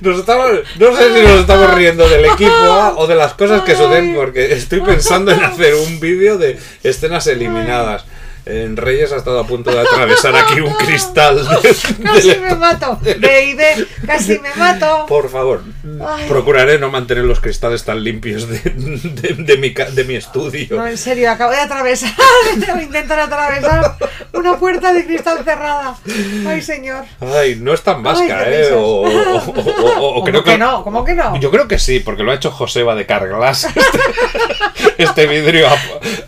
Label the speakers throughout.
Speaker 1: Nos estamos, no sé si nos estamos riendo del equipo o de las cosas que suceden, porque estoy pensando en hacer un vídeo de escenas eliminadas. En Reyes ha estado a punto de atravesar aquí un cristal. de-
Speaker 2: Casi me mato. Baby, casi me mato.
Speaker 1: Por favor,
Speaker 2: Ay.
Speaker 1: procuraré no mantener los cristales tan limpios de, de- de mi, ca- de mi estudio.
Speaker 2: No, en serio, acabo de atravesar, de intentar atravesar una puerta de cristal cerrada. Ay, señor.
Speaker 1: Ay, no es tan vasca,
Speaker 2: Ay,
Speaker 1: ¿eh? O, o- o- o- o
Speaker 2: ¿Cómo
Speaker 1: creo
Speaker 2: que no? ¿Cómo que no?
Speaker 1: Yo creo que sí, porque lo ha hecho Joseba de Carglass. Este, este vidrio a,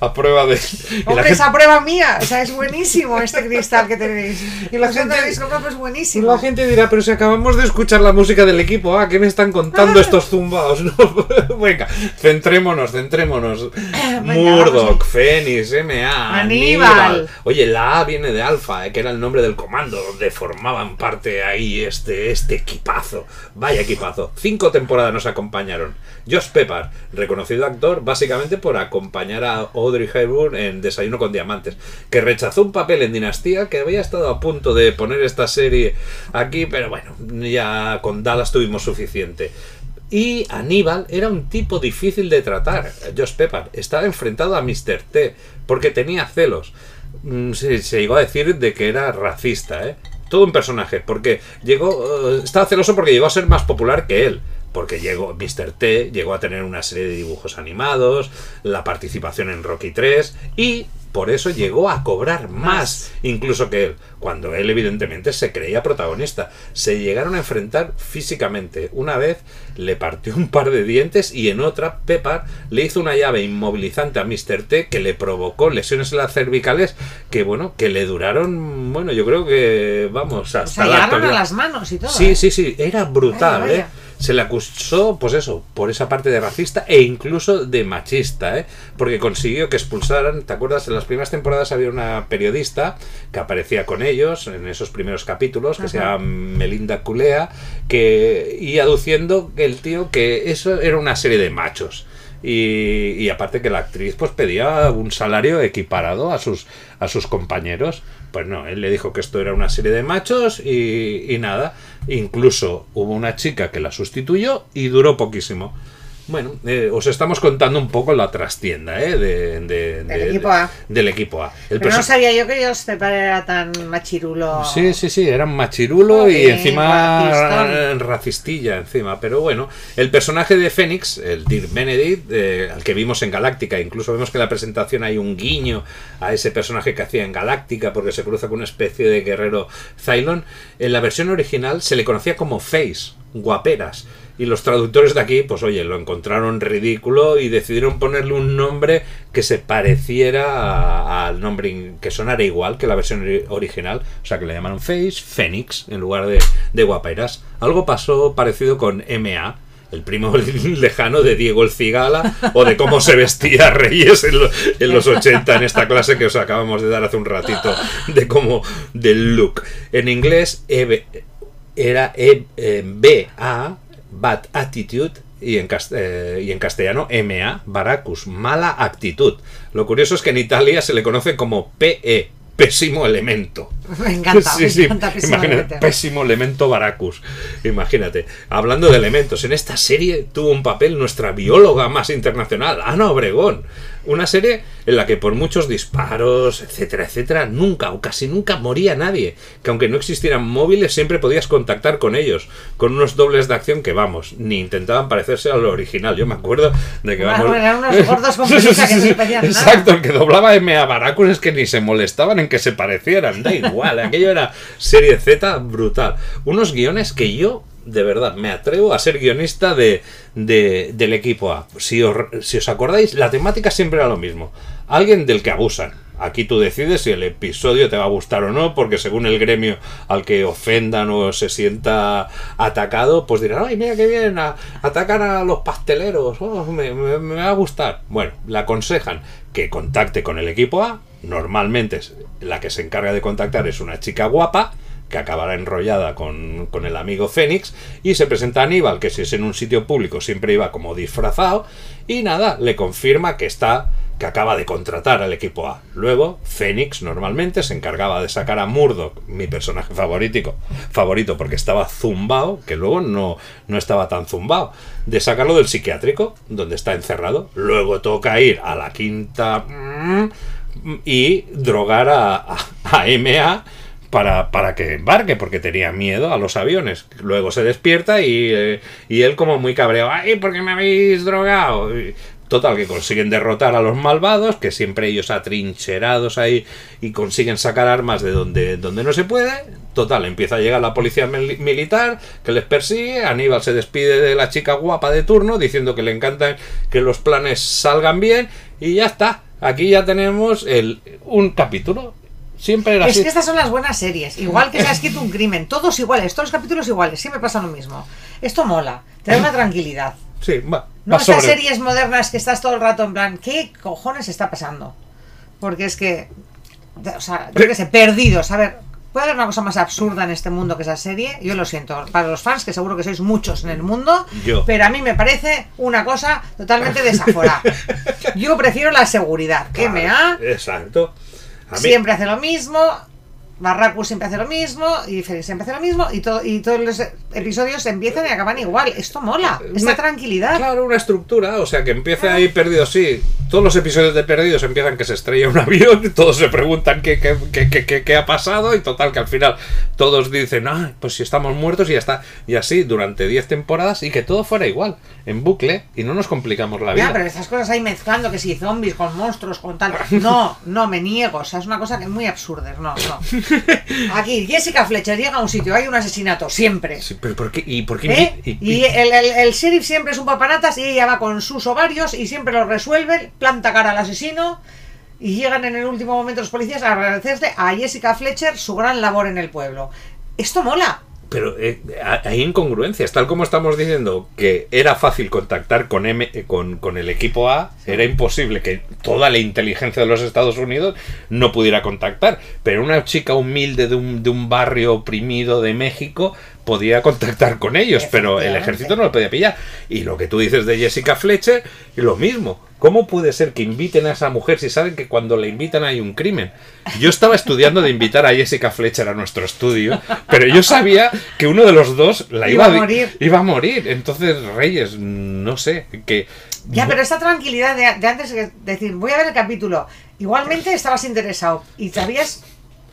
Speaker 1: a prueba de. y la
Speaker 2: Hombre,
Speaker 1: gente-
Speaker 2: esa prueba mía. O sea, es buenísimo este cristal que tenéis.
Speaker 1: Y la gente-
Speaker 2: habéis comprado, pues
Speaker 1: y
Speaker 2: buenísimo.
Speaker 1: la gente dirá, pero si acabamos de escuchar la música del equipo, ah, ¿qué me están contando estos zumbaos? No, venga, centrémonos, centrémonos. Murdoch, Fénix, MA,
Speaker 2: Aníbal.
Speaker 1: Oye, la A viene de Alfa, eh, que era el nombre del comando, donde formaban parte ahí este, este equipazo. Vaya equipazo. Cinco temporadas nos acompañaron. Josh Pepper, reconocido actor básicamente por acompañar a Audrey Hepburn en Desayuno con Diamantes, que rechazó un papel en Dinastía que había estado a punto de poner esta serie aquí, pero bueno, ya con Dallas tuvimos suficiente. Y Aníbal era un tipo difícil de tratar. Josh Pepper estaba enfrentado a Mr. T porque tenía celos. Mm, Se, llegó a decir de que era racista, ¿eh? Todo un personaje, porque llegó. eh, estaba celoso porque llegó a ser más popular que él. Porque llegó Mr. T, llegó a tener una serie de dibujos animados, la participación en Rocky 3 y por eso llegó a cobrar más incluso que él, cuando él evidentemente se creía protagonista. Se llegaron a enfrentar físicamente. Una vez le partió un par de dientes y en otra Pepper le hizo una llave inmovilizante a Mr. T que le provocó lesiones en las cervicales que bueno, que le duraron, bueno, yo creo que vamos,
Speaker 2: O
Speaker 1: hasta
Speaker 2: sea,
Speaker 1: la
Speaker 2: a las manos y todo.
Speaker 1: Sí,
Speaker 2: ¿eh?
Speaker 1: sí, sí, era brutal, ¿eh? Se le acusó, pues eso, por esa parte de racista e incluso de machista, ¿eh? Porque consiguió que expulsaran, ¿te acuerdas? En las primeras temporadas había una periodista que aparecía con ellos en esos primeros capítulos, que se llama Melinda Culea, que y aduciendo que el tío que eso era una serie de machos. Y, y aparte que la actriz pues pedía un salario equiparado a sus a sus compañeros. Pues no él le dijo que esto era una serie de machos y, y nada. Incluso hubo una chica que la sustituyó y duró poquísimo bueno eh, os estamos contando un poco la trastienda ¿eh? de, de-
Speaker 2: Del
Speaker 1: de-
Speaker 2: equipo A.
Speaker 1: del equipo A El
Speaker 2: Pero no sabía yo que ellos era tan machirulo.
Speaker 1: Sí, sí, sí, era un machirulo y encima
Speaker 2: racistón.
Speaker 1: racistilla encima, pero bueno, el personaje de Fénix, el Dirk Benedict, eh, al que vimos en Galáctica, incluso vemos que en la presentación hay un guiño a ese personaje que hacía en Galáctica porque se cruza con una especie de guerrero Cylon, en la versión original se le conocía como Face, guaperas. Y los traductores de aquí, pues oye, lo encontraron ridículo y decidieron ponerle un nombre que se pareciera a- al nombre, que sonara igual que la versión ori- original. O sea, que le llamaron Face, Fénix, en lugar de, de guaperas. Algo pasó parecido con MA, el primo lejano de Diego el Cigala o de cómo se vestía Reyes en, lo- en los 80 en esta clase que os acabamos de dar hace un ratito de cómo del look. En inglés EB era E- eh, BA, Bad Attitude, y en, eh, y en castellano MA, Baracus, mala actitud. Lo curioso es que en Italia se le conoce como PE, pésimo elemento.
Speaker 2: Me encanta,
Speaker 1: Sí,
Speaker 2: me
Speaker 1: sí,
Speaker 2: encanta pésimo
Speaker 1: imagínate,
Speaker 2: elemento.
Speaker 1: pésimo elemento Baracus. Imagínate. Hablando de elementos, en esta serie tuvo un papel nuestra bióloga más internacional, Ana Obregón. Una serie en la que por muchos disparos, etcétera, etcétera, nunca o casi nunca moría nadie. Que aunque no existieran móviles, siempre podías contactar con ellos. Con unos dobles de acción que, vamos, ni intentaban parecerse a lo original. Yo me acuerdo de que,
Speaker 2: Bueno,
Speaker 1: vamos...
Speaker 2: eran unos gordos con que no se nada.
Speaker 1: Exacto, el que doblaba M a Baracus es que ni se molestaban en que se parecieran, da igual, aquello era serie Z brutal. Unos guiones que yo, de verdad, me atrevo a ser guionista de, de- del equipo A. Si os, si os acordáis, la temática siempre era lo mismo. Alguien del que abusan. Aquí tú decides si el episodio te va a gustar o no, porque según el gremio al que ofendan o se sienta atacado, pues dirán, ay, mira qué bien, a- atacan a los pasteleros, oh, me, me- va a gustar. Bueno, le aconsejan que contacte con el equipo A, normalmente la que se encarga de contactar es una chica guapa, que acabará enrollada con, con el amigo Fénix, y se presenta a Aníbal, que si es en un sitio público siempre iba como disfrazado, y nada, le confirma que está que acaba de contratar al equipo A. Luego, Fénix normalmente se encargaba de sacar a Murdoch, mi personaje favorito, favorito porque estaba zumbao, que luego no, no estaba tan zumbao, de sacarlo del psiquiátrico, donde está encerrado. Luego toca ir a la quinta mm, y drogar a, a, a MA para, para que embarque, porque tenía miedo a los aviones. Luego se despierta y, eh, y él como muy cabreado, ¡ay, por qué me habéis drogado! Total, que consiguen derrotar a los malvados, que siempre ellos atrincherados ahí y consiguen sacar armas de donde, donde no se puede. Total, empieza a llegar la policía mil- militar que les persigue. Aníbal se despide de la chica guapa de turno diciendo que le encanta que los planes salgan bien. Y ya está. Aquí ya tenemos el, un capítulo. Siempre era
Speaker 2: Es
Speaker 1: así.
Speaker 2: que estas son las buenas series. Igual que se ha escrito un crimen, todos iguales, todos los capítulos iguales, siempre pasa lo mismo. Esto mola, te da una tranquilidad.
Speaker 1: Sí, va.
Speaker 2: No
Speaker 1: va
Speaker 2: estas
Speaker 1: sobre-
Speaker 2: series modernas que estás todo el rato en plan, ¿qué cojones está pasando? Porque es que, o sea, yo qué sé, perdidos. A ver, ¿puede haber una cosa más absurda en este mundo que esa serie? Yo lo siento, para los fans, que seguro que sois muchos en el mundo,
Speaker 1: Yo.
Speaker 2: pero a mí me parece una cosa totalmente desaforada. Yo prefiero la seguridad.
Speaker 1: Claro,
Speaker 2: MA
Speaker 1: Exacto.
Speaker 2: Siempre hace lo mismo, Barracus siempre hace lo mismo, y Félix siempre hace lo mismo, y, todo, y todos los episodios empiezan y acaban igual. Esto mola, esta
Speaker 1: Una-
Speaker 2: tranquilidad.
Speaker 1: Claro, una estructura, o sea, que empiece ahí perdidos, sí. Todos los episodios de Perdidos empiezan que se estrella un avión, y todos se preguntan qué, qué, qué, qué- qué- qué ha pasado, y total, que al final todos dicen, ah, pues si estamos muertos y ya está. Y así durante 10 temporadas, y que todo fuera igual, en bucle, y no nos complicamos la vida.
Speaker 2: Ya, pero estas cosas ahí mezclando, que si zombies con monstruos, con tal. No, no, me niego. O sea, es una cosa que es muy absurda. No, no. Aquí, Jessica Fletcher llega a un sitio, hay un asesinato, siempre.
Speaker 1: Sí, pero ¿por qué? ¿Y por qué?
Speaker 2: ¿Eh?
Speaker 1: y-
Speaker 2: Y el, el, el sheriff siempre es un papanatas y ella va con sus ovarios y siempre lo resuelve, planta cara al asesino y llegan en el último momento los policías a agradecerle a Jessica Fletcher su gran labor en el pueblo. Esto mola.
Speaker 1: Pero eh, ha- hay incongruencias, tal como estamos diciendo que era fácil contactar con, M, eh, con, con el equipo A, era imposible que toda la inteligencia de los Estados Unidos no pudiera contactar. Pero una chica humilde de un, de un barrio oprimido de México podía contactar con ellos, pero el ejército no lo podía pillar. Y lo que tú dices de Jessica Fletcher, lo mismo. ¿Cómo puede ser que inviten a esa mujer si saben que cuando la invitan hay un crimen? Yo estaba estudiando de invitar a Jessica Fletcher a nuestro estudio, pero yo sabía que uno de los dos la
Speaker 2: Iba
Speaker 1: iba,
Speaker 2: a morir.
Speaker 1: Iba a morir. Entonces, Reyes, no sé, que...
Speaker 2: Ya, pero esta tranquilidad de, de antes de decir, voy a ver el capítulo. Igualmente estabas interesado y sabías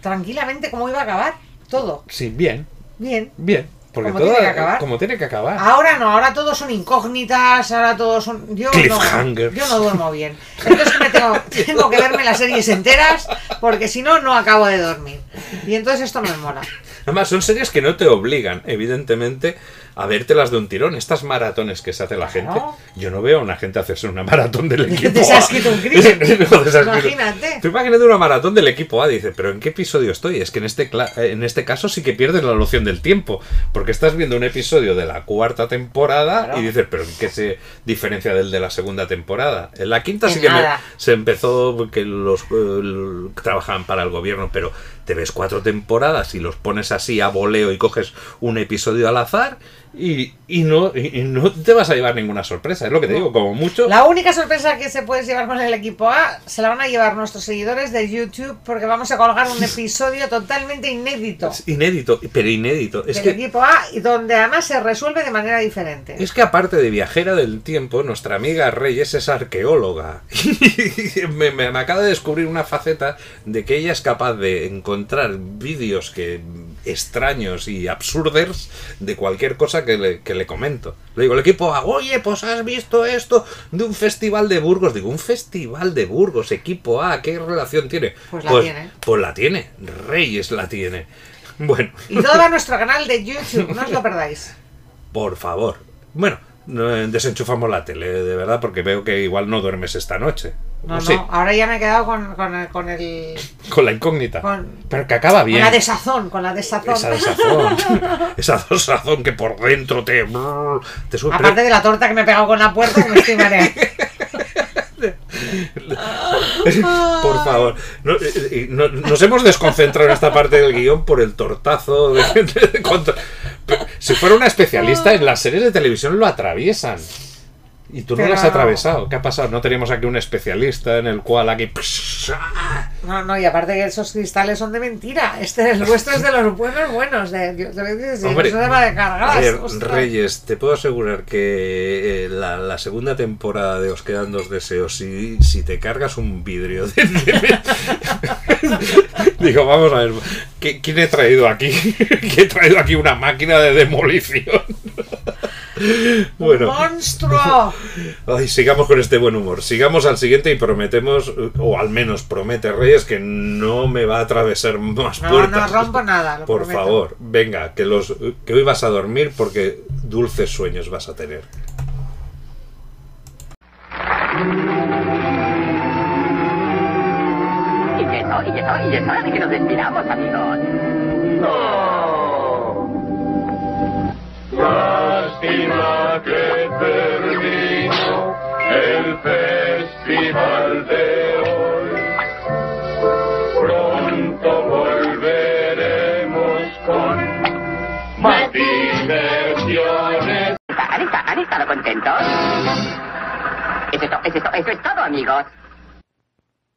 Speaker 2: tranquilamente cómo iba a acabar todo.
Speaker 1: Sí, bien,
Speaker 2: Bien.
Speaker 1: bien. Porque
Speaker 2: Como
Speaker 1: todo
Speaker 2: tiene que acabar.
Speaker 1: como tiene que acabar.
Speaker 2: Ahora no, ahora todos son incógnitas, ahora todos son. Yo no, yo no duermo bien. Entonces me tengo, tengo que verme las series enteras porque si no, no acabo de dormir. Y entonces esto no me mola.
Speaker 1: Además, son series que no te obligan, evidentemente, a vértelas de un tirón. Estas maratones que se hace la gente, yo no veo a una gente hacerse una maratón del equipo
Speaker 2: Te se
Speaker 1: A.
Speaker 2: un crimen.
Speaker 1: No,
Speaker 2: Imagínate.
Speaker 1: Tú imagínate una maratón del equipo A, dice, pero ¿en qué episodio estoy? Es que en este, eh, en este caso sí que pierdes la noción del tiempo, porque estás viendo un episodio de la cuarta temporada
Speaker 2: Claro.
Speaker 1: y dices, pero ¿en qué se diferencia del de la segunda temporada? En la quinta
Speaker 2: En
Speaker 1: sí que me- se empezó que los eh, trabajaban para el gobierno, pero te ves cuatro temporadas y los pones así a voleo y coges un episodio al azar y, y no, y, no te vas a llevar ninguna sorpresa, es lo que te digo, como mucho...
Speaker 2: La única sorpresa que se puede llevar con el equipo A se la van a llevar nuestros seguidores de YouTube porque vamos a colgar un episodio totalmente inédito
Speaker 1: Es inédito, pero inédito. Es
Speaker 2: del
Speaker 1: que,
Speaker 2: equipo A y donde además se resuelve de manera diferente.
Speaker 1: es que aparte de viajera del tiempo, nuestra amiga Reyes es arqueóloga. Me- me acaba de descubrir una faceta de que ella es capaz de encontrar vídeos que extraños y absurdos de cualquier cosa que le, que le comento. Le digo, el equipo, A, oye, pues has visto esto de un festival de Burgos. Digo, un festival de Burgos, equipo A, ¿qué relación tiene?
Speaker 2: Pues la tiene.
Speaker 1: Pues la tiene, Reyes la tiene. Bueno.
Speaker 2: Y todo va a nuestro canal de YouTube, no os lo perdáis.
Speaker 1: Por favor. Bueno, no, eh, desenchufamos la tele, de verdad, porque veo que igual no duermes esta noche.
Speaker 2: No,
Speaker 1: ¿O
Speaker 2: no,
Speaker 1: sí?
Speaker 2: ahora ya me he quedado con, con el, con el-
Speaker 1: Con la incógnita.
Speaker 2: Con-
Speaker 1: Pero que acaba
Speaker 2: con
Speaker 1: bien.
Speaker 2: la desazón, con la desazón.
Speaker 1: Esa desazón. esa desazón que por dentro te. te sube.
Speaker 2: Aparte de la torta que me he pegado con la puerta, me estoy mareando.
Speaker 1: Por favor. Eh, eh, no- nos hemos desconcentrado en esta parte del guion por el tortazo. de- de- si fuera una especialista en las series de televisión lo atraviesan. Y tú no lo has atravesado. ¿Qué ha pasado? No teníamos aquí un especialista en el cual aquí.
Speaker 2: No, no, y aparte que esos cristales son de mentira. Este, el vuestro es de los buenos, buenos. De, de, de, de-
Speaker 1: Hombre,
Speaker 2: eso se va de cargar.
Speaker 1: a ver,
Speaker 2: ostras.
Speaker 1: Reyes, te puedo asegurar que eh, la, la segunda temporada de Os quedan dos deseos, si, si te cargas un vidrio Digo, vamos a ver, ¿qué- ¿quién he traído aquí? ¿Quién he traído aquí una máquina de demolición? bueno,
Speaker 2: ¡Monstruo!
Speaker 1: ay, sigamos con este buen humor. Sigamos al siguiente y prometemos, o al menos promete Reyes, que no me va a atravesar más
Speaker 2: No,
Speaker 1: puertas.
Speaker 2: no rompo nada, lo
Speaker 1: Por
Speaker 2: prometo.
Speaker 1: favor, venga, que los que hoy vas a dormir porque dulces sueños vas a tener.
Speaker 3: Y eso, y eso, y es hora de que nos despidamos, amigos.
Speaker 4: Lástima
Speaker 3: contentos? Eso es, to- eso es eso es todo, amigos.